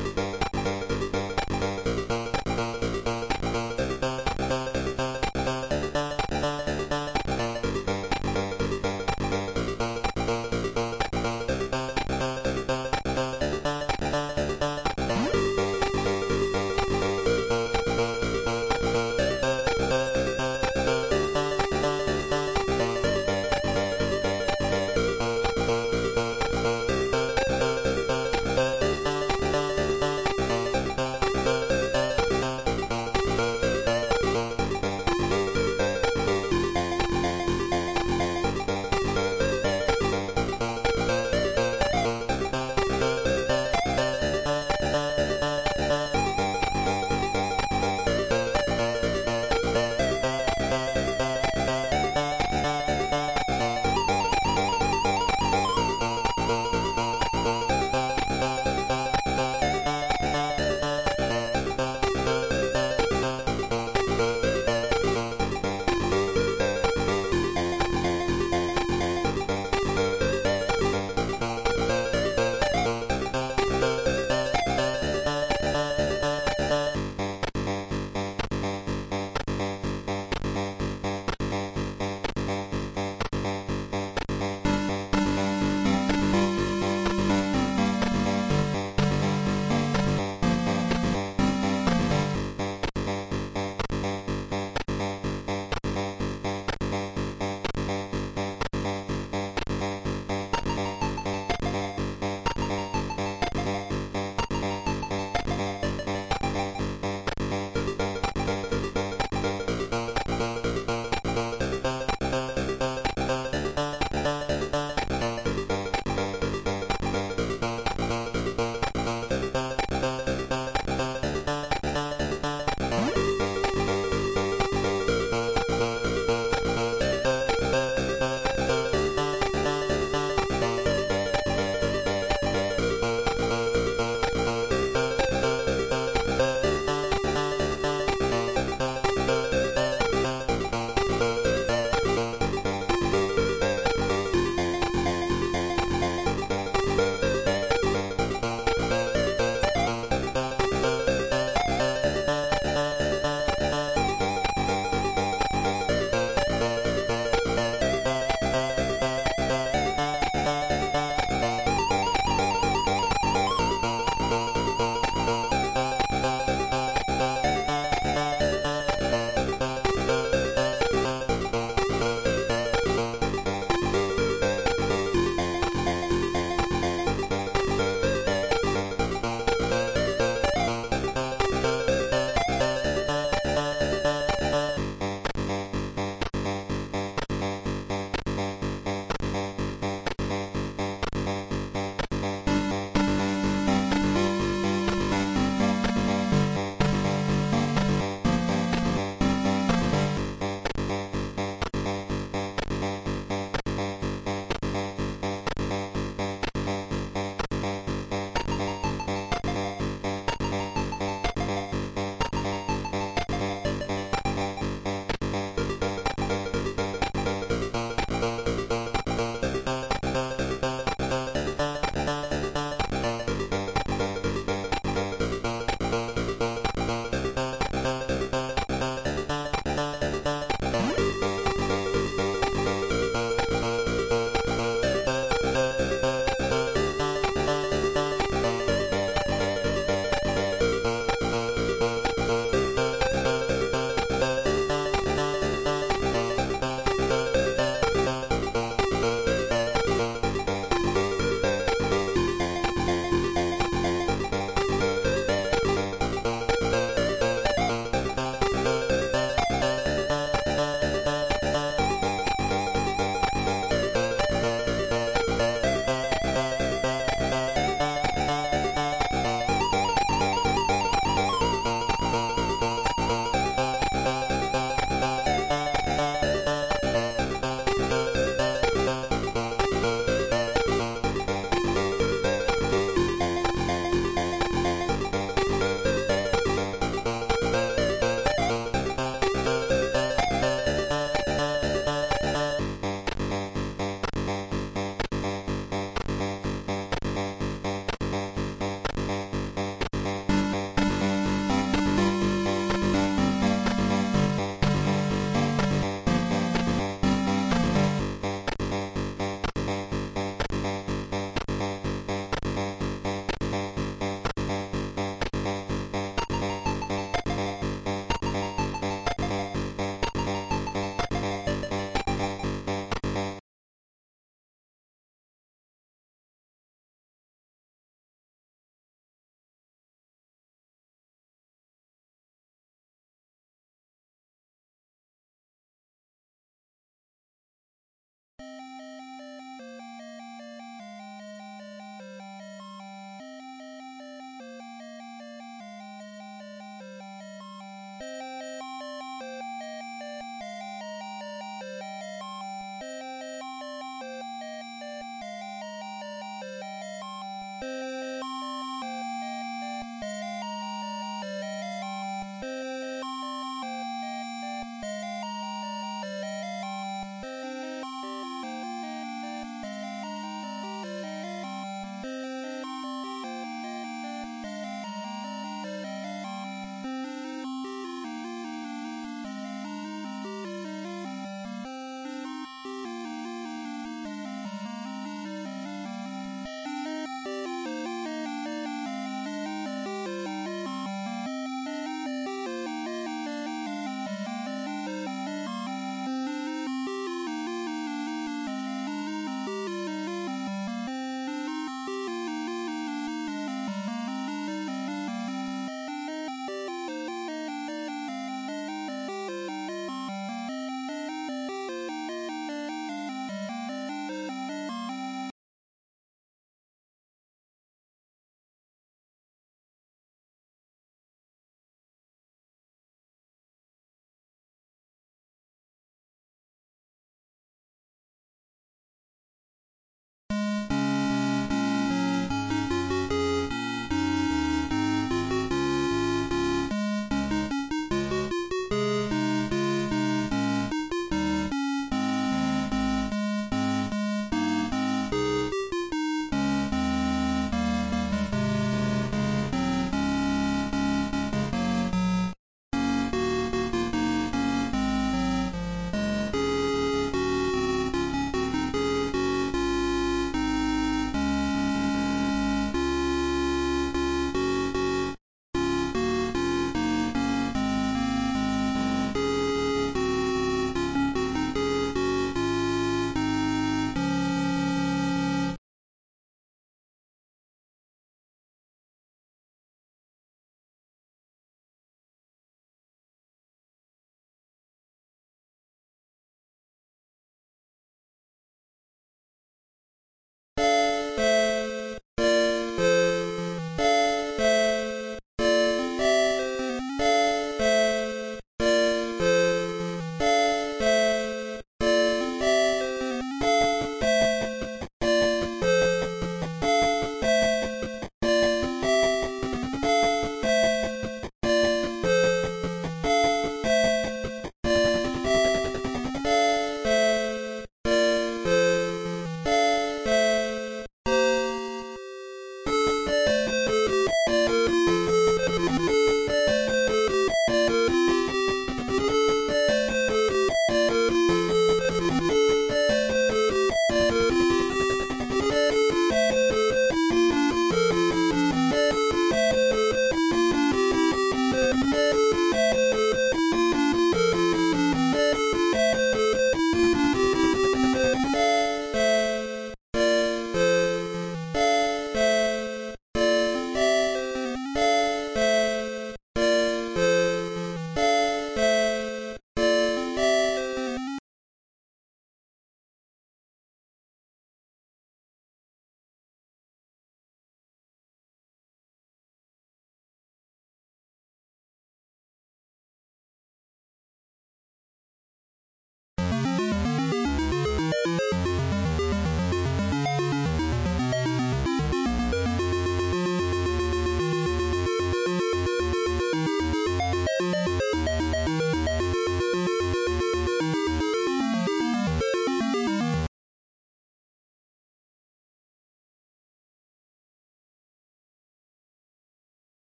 Bye.